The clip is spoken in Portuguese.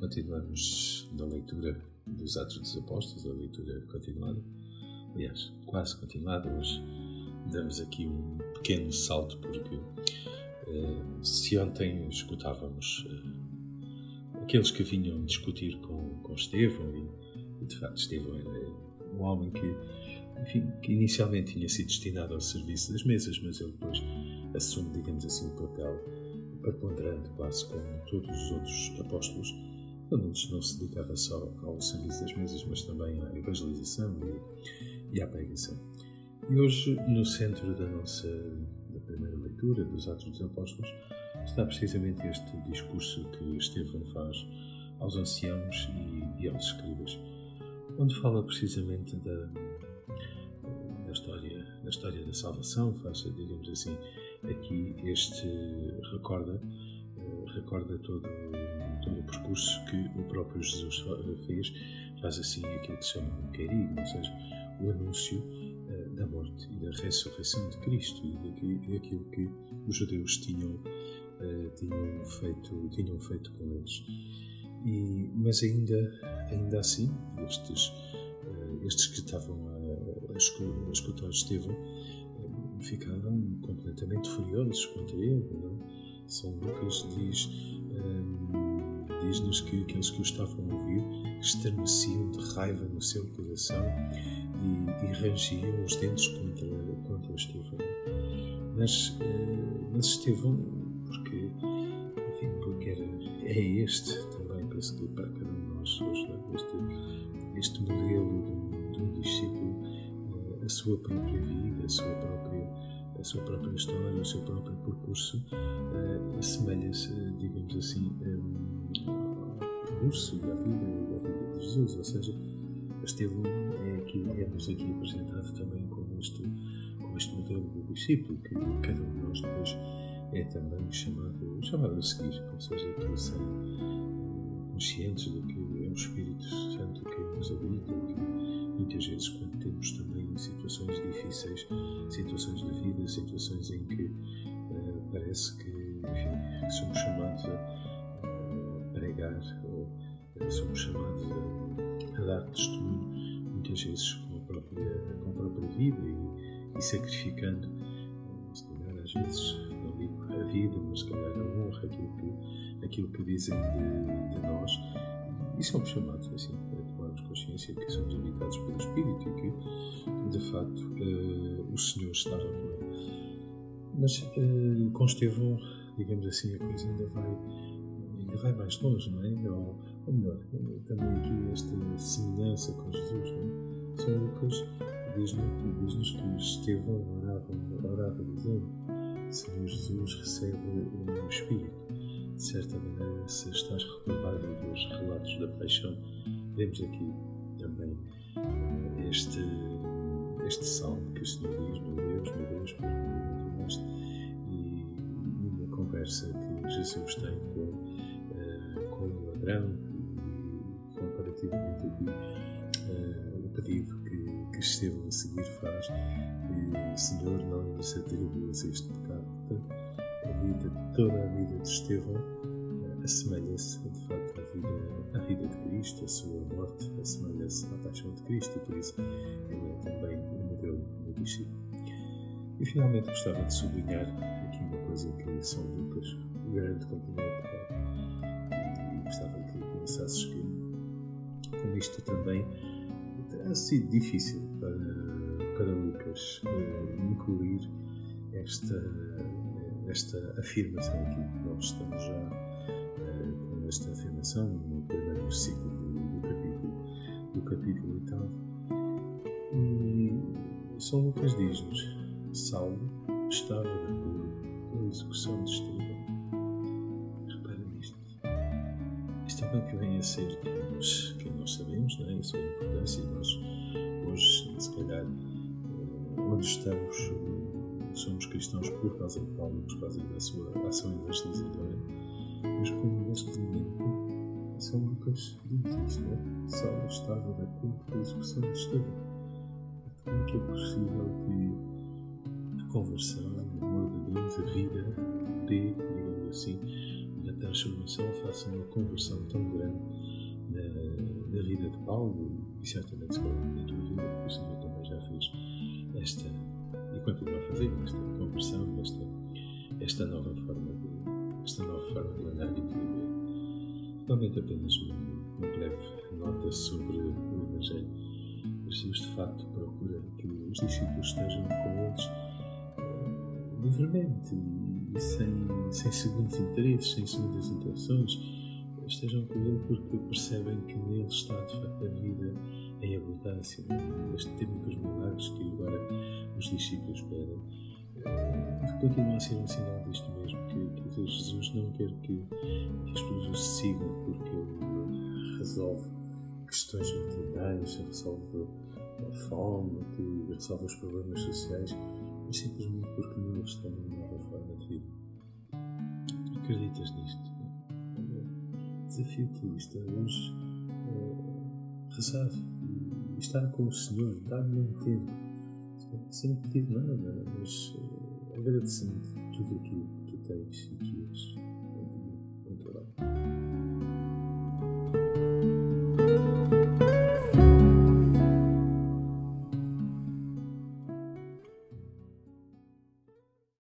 Continuamos na leitura dos Atos dos Apóstolos, a leitura continuada, aliás, quase continuada. Hoje damos aqui um pequeno salto, porque uh, se ontem escutávamos uh, aqueles que vinham discutir com, com Estevão, e, e de facto Estevão era um homem que, enfim, que inicialmente tinha sido destinado ao serviço das mesas, mas ele depois assume, digamos assim, um papel preponderante, quase como todos os outros apóstolos menos não se dedicava só ao serviço das mesas, mas também à evangelização e, e à pregação. E hoje, no centro da nossa da primeira leitura dos Atos dos Apóstolos, está precisamente este discurso que Estevão faz aos anciãos e, e aos escribas, onde fala precisamente da, da, história, da história da salvação, faz, digamos assim, aqui este recorda, recorda todo o percurso que o próprio Jesus fez, faz assim aquilo que se chama um querigma, ou seja, o anúncio uh, da morte e da ressurreição de Cristo e daquilo que os judeus tinham, uh, tinham, feito, tinham feito com eles. E, mas ainda, ainda assim, estes, uh, estes que estavam a, a escutar Estevão ficaram completamente furiosos contra ele. Não? São Lucas diz diz-nos que aqueles que o estavam a ouvir estremeciam de raiva no seu coração e, e rangiam os dentes contra, contra Estevão. Mas, eh, mas Estevão, porque, enfim, porque era, é este também para seguir para cada um de nós hoje, é? este, este modelo de de um discípulo, eh, a sua própria vida, a sua própria, a sua própria história, o seu próprio percurso, uh, assemelha-se, digamos assim, um, percurso da vida, da vida de Jesus, ou seja, Estevão é aqui, é-nos aqui apresentado também como este, como este modelo do discípulo, que cada um de nós depois é também chamado, chamado a seguir, ou seja, que ser conscientes de que é o Espírito Santo que nos habita e que muitas vezes quando temos também situações difíceis, situações da vida, situações em que uh, parece que enfim, somos chamados a uh, pregar somos chamados a, a, dar testemunho, muitas vezes com a própria, com a própria vida e, e sacrificando, se calhar às vezes, não digo a vida, mas se calhar a honra, aquilo que, aquilo que dizem de, de nós. E somos chamados assim a tomarmos consciência que somos habitados pelo Espírito e que, de facto, uh, o Senhor com ele. Mas uh, com Estevão, digamos assim, a coisa ainda vai, ainda vai mais longe, não é? Ou, ou melhor, também aqui esta semelhança com Jesus. Não é? São Lucas diz-nos diz que Estevão orava, orava dizendo: Senhor Jesus, recebe o meu espírito. De certa maneira, se estás recordado dos relatos da paixão, vemos aqui também eh, este, este salmo que o Senhor diz: Meu Deus, meu Deus, por que me E uma conversa que Jesus tem com, com o ladrão comparativamente aqui o pedido que, que Estevão a seguir faz que Senhor não nos atribuas este pecado. Portanto, a vida, toda a vida de Estevão uh, assemelha-se de facto à vida, à vida de Cristo, a sua morte assemelha-se à paixão de Cristo e por isso ele é também o modelo do discípulo. E finalmente gostava de sublinhar aqui uma coisa que São Lucas, o grande companheiro, que pensasses que isto também terá sido difícil para, para Lucas incluir esta, esta afirmação aqui. Nós estamos já uh, com esta afirmação no primeiro versículo do, do capítulo, do capítulo oitavo. E São Lucas diz-nos: Saulo estava de acordo com a execução de Estevão. É que vem a ser nós sabemos, né? isso é importância, e nós hoje, se calhar, eh, onde estamos, eh, somos cristãos por causa de Paulo, por causa da sua ação evangelizadora, mas como neste momento, São Lucas diz isto, né? Saulo estava de acordo com a execução de Estevão. Como é que é possível que a conversão, o amor de Deus, a vida, dê, digamos assim, transformação, faça uma conversão tão grande na, na vida de Paulo e certamente na tua vida, porque o Senhor também já fez esta, e continua a fazer esta conversão, esta, esta nova forma de, esta nova forma de andar e de viver. Realmente apenas uma, uma breve nota sobre o Evangelho. Jesus de facto procura que os discípulos estejam com eles uh, livremente e sem, sem segundos interesses, sem segundas intenções, estejam com ele porque percebem que nele está de facto a vida em abundância. Este tempo dos milagres que agora os discípulos pedem continua a ser um sinal disto mesmo, que, que Jesus não quer que, que as pessoas o sigam porque ele resolve questões materiais, resolve a fome, resolve os problemas sociais, simplesmente porque não está numa nova forma de vida. Acreditas nisto? Desafio-te isto hoje uh, rezar e estar com o Senhor, dar-lhe um tempo, sem pedir nada, mas uh, agradecendo tudo aquilo que tu tens e que és.